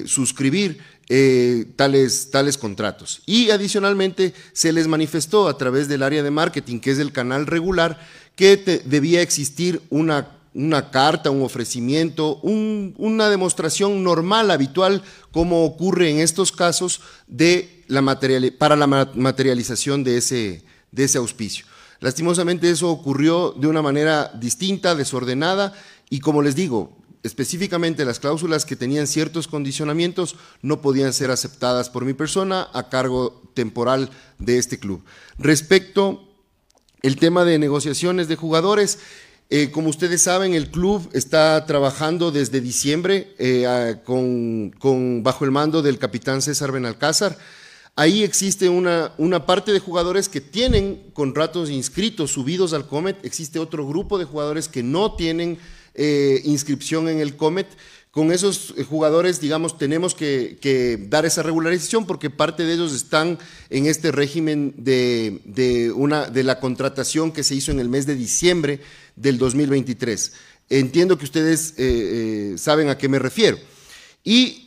suscribir eh, tales, tales contratos. Y adicionalmente se les manifestó a través del área de marketing, que es el canal regular, que debía existir una, una, carta, un ofrecimiento, una demostración normal, habitual, como ocurre en estos casos de la material, para la materialización de ese, de ese auspicio. Lastimosamente eso ocurrió de una manera distinta, desordenada, y como les digo, Específicamente las cláusulas que tenían ciertos condicionamientos no podían ser aceptadas por mi persona a cargo temporal de este club. Respecto el tema de negociaciones de jugadores, eh, como ustedes saben, el club está trabajando desde diciembre eh, con, bajo el mando del capitán César Benalcázar. Ahí existe una, una, parte de jugadores que tienen contratos inscritos, subidos al Comet. Existe otro grupo de jugadores que no tienen eh, inscripción en el Comet. Con esos eh, jugadores, digamos, tenemos que, dar esa regularización porque parte de ellos están en este régimen de, una, de la contratación que se hizo en el mes de diciembre del 2023. Entiendo que ustedes eh, saben a qué me refiero. Y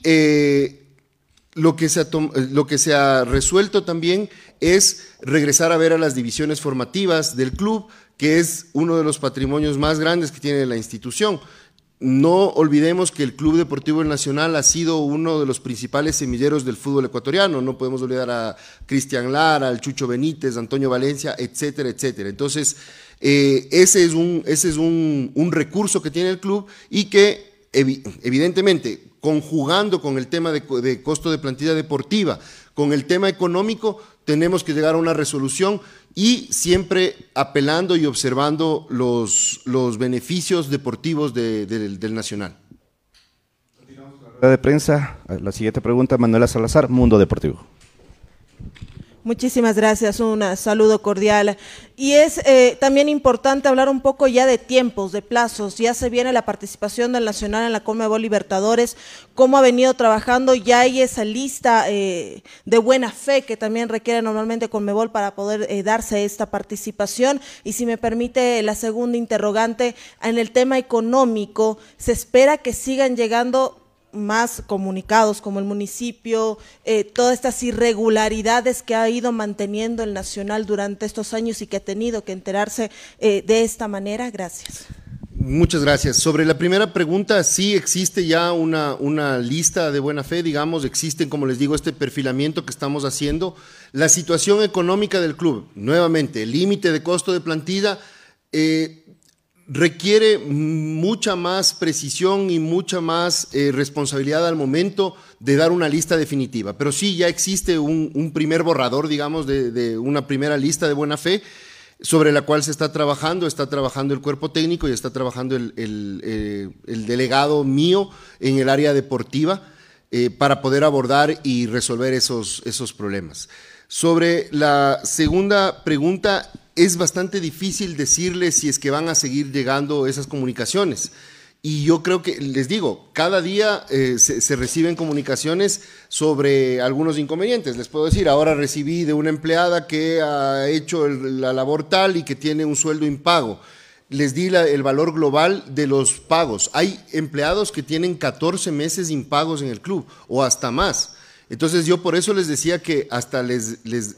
lo, que se ha lo que se ha resuelto también es regresar a ver a las divisiones formativas del club, que es uno de los patrimonios más grandes que tiene la institución. No olvidemos que el Club Deportivo Nacional ha sido uno de los principales semilleros del fútbol ecuatoriano. No podemos olvidar a Cristian Lara, al Chucho Benítez, Antonio Valencia, etcétera, etcétera. Entonces, eh, ese es, un, ese es un, recurso que tiene el club y que evidentemente, conjugando con el tema de, de costo de plantilla deportiva, con el tema económico, tenemos que llegar a una resolución y siempre apelando y observando los, los beneficios deportivos del Nacional. de prensa, la siguiente pregunta, Manuela Salazar, Mundo Deportivo. Muchísimas gracias, un saludo cordial. Y es eh, también importante hablar un poco ya de tiempos, de plazos. Ya se viene la participación del Nacional en la Conmebol Libertadores, cómo ha venido trabajando, ya hay esa lista eh, de buena fe que también requiere normalmente Conmebol para poder eh, darse esta participación. Y si me permite la segunda interrogante, en el tema económico, ¿se espera que sigan llegando más comunicados como el municipio, eh, todas estas irregularidades que ha ido manteniendo el Nacional durante estos años y que ha tenido que enterarse eh, de esta manera? Gracias. Muchas gracias. Sobre la primera pregunta, sí existe ya una, una lista de buena fe, digamos, existen, como les digo, este perfilamiento que estamos haciendo. La situación económica del club, nuevamente, límite de costo de plantilla, eh, requiere mucha más precisión y mucha más eh, responsabilidad al momento de dar una lista definitiva. Pero sí, ya existe un, primer borrador, digamos, de, una primera lista de buena fe sobre la cual se está trabajando, está trabajando el cuerpo técnico y está trabajando el, eh, delegado mío en el área deportiva eh, para poder abordar y resolver esos, esos problemas. Sobre la segunda pregunta, es bastante difícil decirles si es que van a seguir llegando esas comunicaciones. Y yo creo que, les digo, cada día eh, se, reciben comunicaciones sobre algunos inconvenientes. Les puedo decir, ahora recibí de una empleada que ha hecho la labor tal y que tiene un sueldo impago. Les di el valor global de los pagos. Hay empleados que tienen 14 meses impagos en el club o hasta más. Entonces yo por eso les decía que hasta les, les,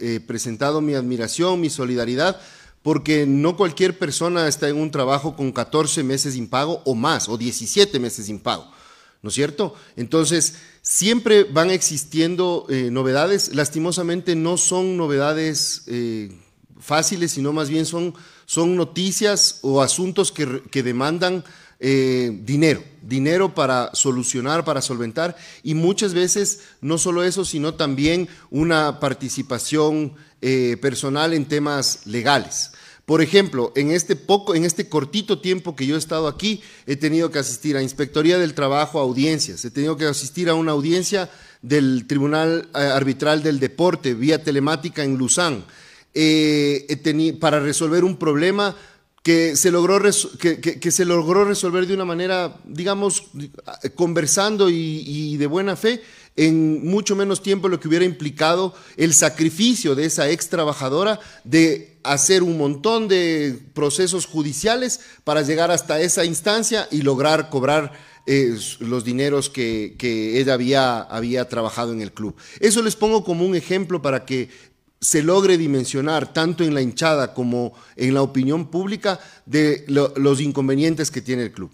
he presentado mi admiración, mi solidaridad, porque no cualquier persona está en un trabajo con 14 meses sin pago o más, o 17 meses sin pago, ¿no es cierto? Entonces, siempre van existiendo eh, novedades, lastimosamente no son novedades eh, fáciles, sino más bien son, son noticias o asuntos que, que demandan eh, dinero, dinero para solucionar, para solventar, y muchas veces no solo eso, sino también una participación eh, personal en temas legales. Por ejemplo, en este poco, en este cortito tiempo que yo he estado aquí, he tenido que asistir a Inspectoría del Trabajo, a audiencias, he tenido que asistir a una audiencia del Tribunal eh, Arbitral del Deporte, vía telemática en Luzán, para resolver un problema que se logró, que, se logró resolver de una manera, digamos, conversando y, de buena fe, en mucho menos tiempo lo que hubiera implicado el sacrificio de esa ex trabajadora de hacer un montón de procesos judiciales para llegar hasta esa instancia y lograr cobrar eh, los dineros que, que ella había, había trabajado en el club. Eso les pongo como un ejemplo para que se logre dimensionar tanto en la hinchada como en la opinión pública de los inconvenientes que tiene el club.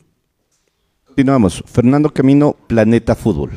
Continuamos. Fernando Camino, Planeta Fútbol.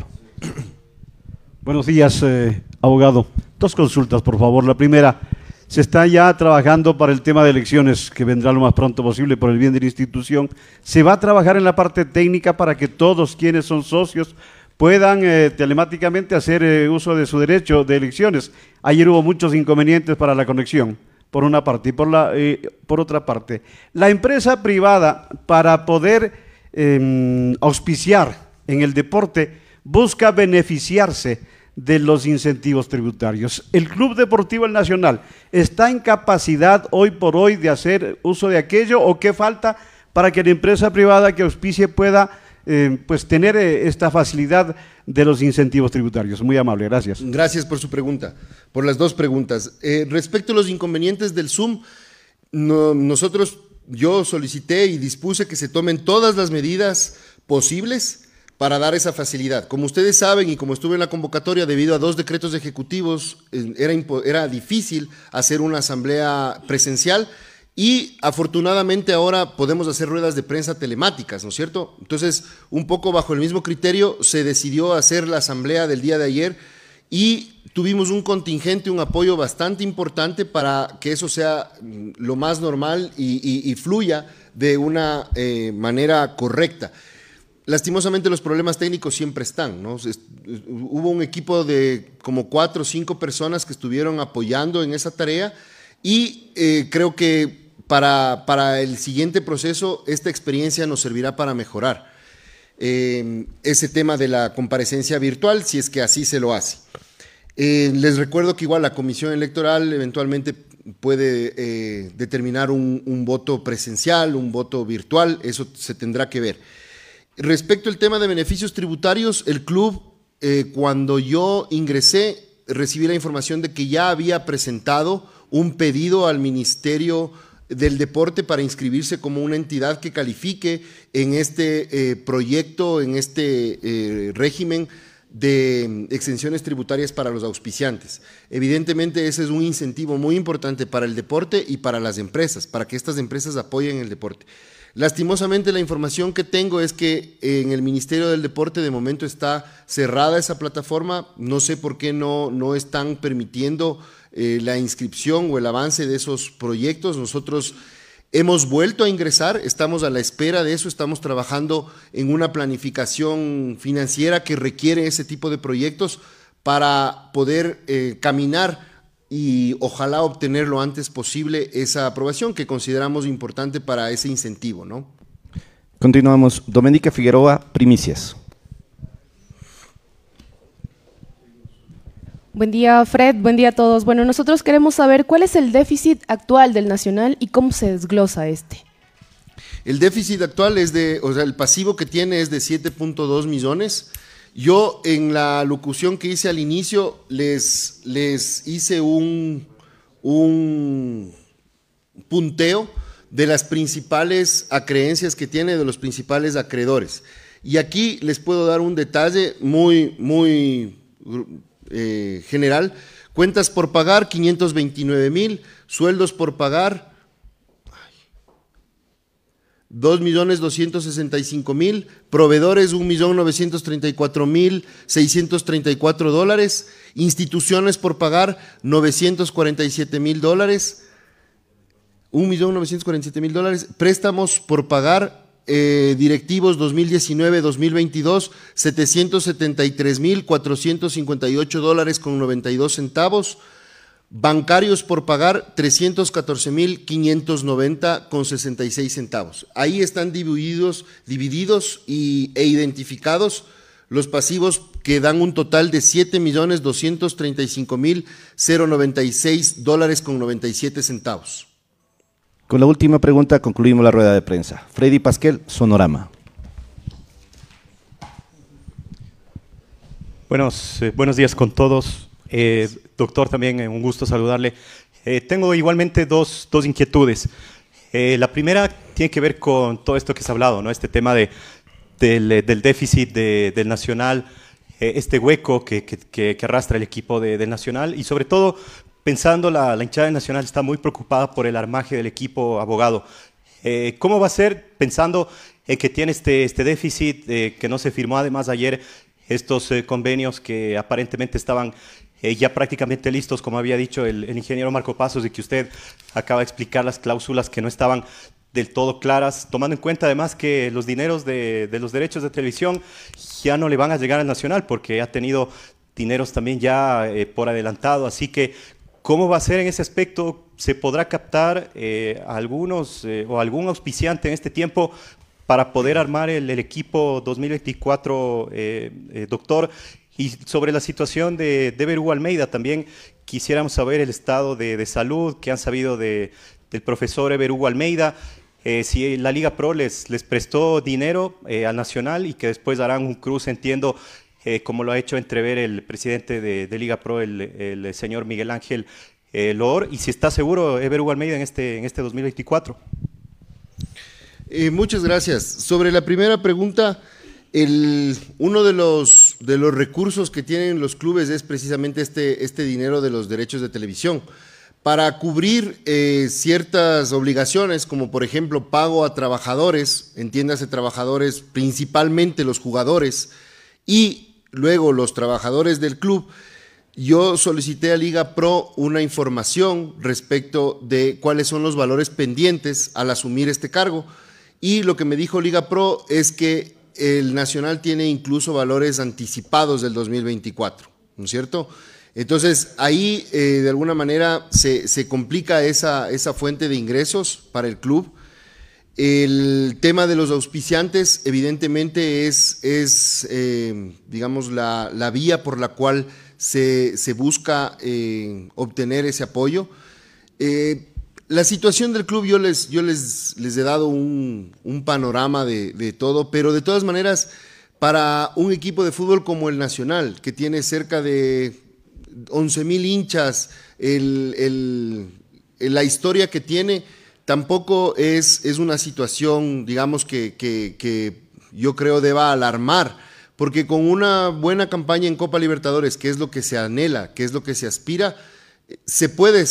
Buenos días, eh, abogado. Dos consultas, por favor. La primera, se está ya trabajando para el tema de elecciones, que vendrá lo más pronto posible por el bien de la institución. ¿Se va a trabajar en la parte técnica para que todos quienes son socios puedan eh, telemáticamente hacer eh, uso de su derecho de elecciones. Ayer hubo muchos inconvenientes para la conexión, por una parte, y por, la, eh, por otra parte. La empresa privada, para poder em, auspiciar en el deporte, busca beneficiarse de los incentivos tributarios. El Club Deportivo Nacional está en capacidad hoy por hoy de hacer uso de aquello o qué falta para que la empresa privada que auspicie pueda eh, pues tener eh, esta facilidad de los incentivos tributarios. Muy amable, gracias. Gracias por su pregunta, por las dos preguntas. Eh, respecto a los inconvenientes del Zoom, nosotros, yo solicité y dispuse que se tomen todas las medidas posibles para dar esa facilidad. Como ustedes saben y como estuve en la convocatoria debido a dos decretos ejecutivos, era, era difícil hacer una asamblea presencial. Y afortunadamente ahora podemos hacer ruedas de prensa telemáticas, ¿no es cierto? Entonces, un poco bajo el mismo criterio, se decidió hacer la asamblea del día de ayer y tuvimos un contingente, un apoyo bastante importante para que eso sea mm, lo más normal y, fluya de una eh, manera correcta. Lastimosamente los problemas técnicos siempre están, ¿no? Hubo un equipo de como cuatro o cinco personas que estuvieron apoyando en esa tarea y eh, creo que para, el siguiente proceso, esta experiencia nos servirá para mejorar eh, ese tema de la comparecencia virtual, si es que así se lo hace. Eh, les recuerdo que igual la comisión electoral eventualmente puede eh, determinar un, voto presencial, un voto virtual, eso se tendrá que ver. Respecto al tema de beneficios tributarios, el club, cuando yo ingresé, recibí la información de que ya había presentado un pedido al Ministerio del deporte para inscribirse como una entidad que califique en este eh, proyecto, en este eh, régimen de exenciones tributarias para los auspiciantes. Evidentemente ese es un incentivo muy importante para el deporte y para las empresas, para que estas empresas apoyen el deporte. Lastimosamente la información que tengo es que en el Ministerio del Deporte de momento está cerrada esa plataforma, no sé por qué no, no están permitiendo eh, la inscripción o el avance de esos proyectos. Nosotros Hemos vuelto a ingresar, estamos a la espera de eso, estamos trabajando en una planificación financiera que requiere ese tipo de proyectos para poder eh, caminar y ojalá obtener lo antes posible esa aprobación que consideramos importante para ese incentivo, ¿no? Continuamos. Doménica Figueroa, primicias. Buen día, Fred. Buen día a todos. Bueno, nosotros queremos saber cuál es el déficit actual del Nacional y cómo se desglosa este. El déficit actual es de, o sea, el pasivo que tiene es de 7.2 millones. Yo en la locución que hice al inicio les, les hice un, un punteo de las principales acreencias que tiene, de los principales acreedores. Y aquí les puedo dar un detalle muy, muy eh, general. Cuentas por pagar, 529 mil. Sueldos por pagar, 2.265.000, proveedores 1.934.634 dólares, instituciones por pagar 947.000 dólares, 1.947.000 dólares, préstamos por pagar eh, directivos 2019-2022, 773.458 dólares con 92 centavos. Bancarios por pagar 314.590 con 66 centavos. Ahí están divididos, divididos y, e identificados los pasivos que dan un total de 7.235.096 dólares con 97 centavos. Con la última pregunta concluimos la rueda de prensa. Freddy Pasquel, Sonorama. Buenos, eh, buenos días con todos. Eh, doctor, también eh, un gusto saludarle. tengo igualmente dos, dos inquietudes. la primera tiene que ver con todo esto que se ha hablado, ¿no? este tema de, del, del déficit de, del Nacional, este hueco que, que, que, arrastra el equipo de, del Nacional y sobre todo pensando, la, la hinchada nacional está muy preocupada por el armaje del equipo abogado. Eh, ¿Cómo va a ser pensando en que tiene este, este déficit, eh, que no se firmó además ayer estos eh, convenios que aparentemente estaban ya prácticamente listos, como había dicho el, ingeniero Marco Pasos, y que usted acaba de explicar las cláusulas que no estaban del todo claras, tomando en cuenta además que los dineros de, de, los derechos de televisión ya no le van a llegar al Nacional porque ha tenido dineros también ya por adelantado, así que ¿Cómo va a ser en ese aspecto? ¿Se podrá captar eh, algunos eh, o algún auspiciante en este tiempo para poder armar el, equipo 2024, eh, doctor? Y sobre la situación de, de Almeida, también quisiéramos saber el estado de, salud que han sabido de, del profesor Eber Almeida. si la Liga Pro les, les prestó dinero al Nacional y que después harán un cruce, entiendo, eh, como lo ha hecho entrever el presidente de, Liga Pro, el, señor Miguel Ángel eh, Loor, y si está seguro Ever Almeida en este, en este 2024. Eh, muchas gracias. Sobre la primera pregunta, el, uno de los, de los recursos que tienen los clubes es precisamente este, este dinero de los derechos de televisión. Para cubrir ciertas obligaciones, como por ejemplo pago a trabajadores, entiéndase trabajadores, principalmente los jugadores, y luego los trabajadores del club, yo solicité a Liga Pro una información respecto de cuáles son los valores pendientes al asumir este cargo. Y lo que me dijo Liga Pro es que el Nacional tiene incluso valores anticipados del 2024, ¿no es cierto? Entonces ahí eh, de alguna manera se, se complica esa, esa fuente de ingresos para el club el tema de los auspiciantes, evidentemente, es, eh, digamos, la, vía por la cual se, busca eh, obtener ese apoyo. Eh, la situación del club, yo les he dado un, panorama de, todo, pero de todas maneras, para un equipo de fútbol como el Nacional, que tiene cerca de 11 mil hinchas, la historia que tiene, tampoco es, es una situación, digamos, que, que, yo creo deba alarmar, porque con una buena campaña en Copa Libertadores, que es lo que se anhela, que es lo que se aspira, se puede,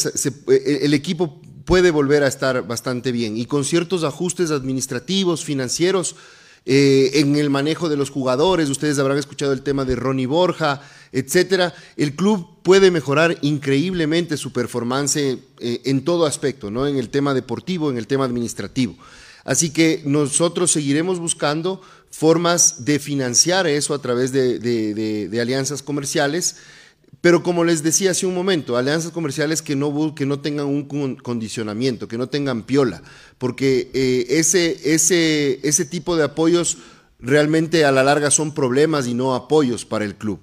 el equipo puede volver a estar bastante bien. Y con ciertos ajustes administrativos, financieros, eh, en el manejo de los jugadores, ustedes habrán escuchado el tema de Ronnie Borja, etcétera. El club puede mejorar increíblemente su performance eh, en todo aspecto, ¿no? En el tema deportivo, en el tema administrativo. Así que nosotros seguiremos buscando formas de financiar eso a través de alianzas comerciales pero como les decía hace un momento, alianzas comerciales que no, que no tengan un condicionamiento, que no tengan piola, porque eh, ese, ese, ese tipo de apoyos realmente a la larga son problemas y no apoyos para el club.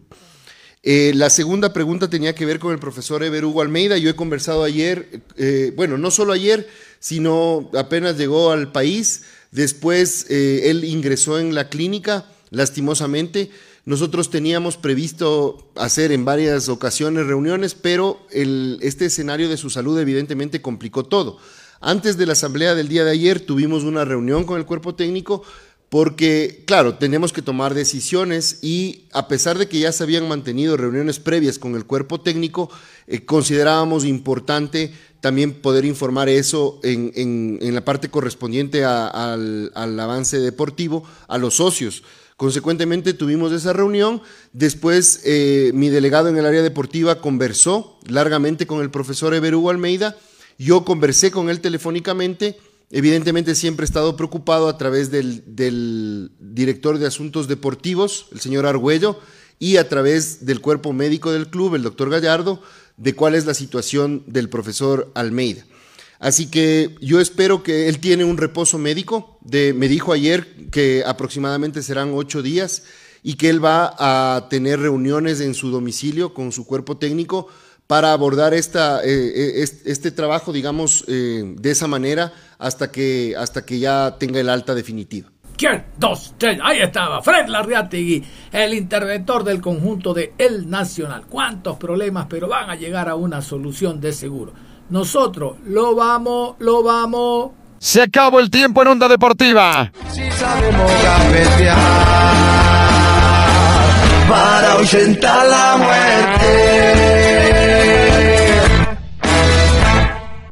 Eh, la segunda pregunta tenía que ver con el profesor Ever Hugo Almeida. Yo he conversado ayer, eh, bueno, no solo ayer, sino apenas llegó al país. Después él ingresó en la clínica, lastimosamente. Nosotros teníamos previsto hacer en varias ocasiones reuniones, pero este escenario de su salud evidentemente complicó todo. Antes de la asamblea del día de ayer tuvimos una reunión con el cuerpo técnico porque, claro, tenemos que tomar decisiones y a pesar de que ya se habían mantenido reuniones previas con el cuerpo técnico, eh, considerábamos importante también poder informar eso en, la parte correspondiente al avance deportivo a los socios. Consecuentemente tuvimos esa reunión, después eh, mi delegado en el área deportiva conversó largamente con el profesor Ever Almeida, yo conversé con él telefónicamente, evidentemente siempre he estado preocupado a través del, director de asuntos deportivos, el señor Argüello, y a través del cuerpo médico del club, el doctor Gallardo, de cuál es la situación del profesor Almeida. Así que yo espero que él tiene un reposo médico. De, me dijo ayer que aproximadamente serán ocho días y que él va a tener reuniones en su domicilio con su cuerpo técnico para abordar esta, eh, eh, este trabajo, digamos, eh, de esa manera hasta que, hasta que ya tenga el alta definitiva. ¿Quién? Dos, tres. Ahí estaba, Fred Larriategui, el interventor del conjunto de El Nacional. ¿Cuántos problemas? Pero van a llegar a una solución de seguro. Nosotros lo vamos, lo vamos. Se acabó el tiempo en Onda Deportiva. Si sabemos para ahuyentar la muerte.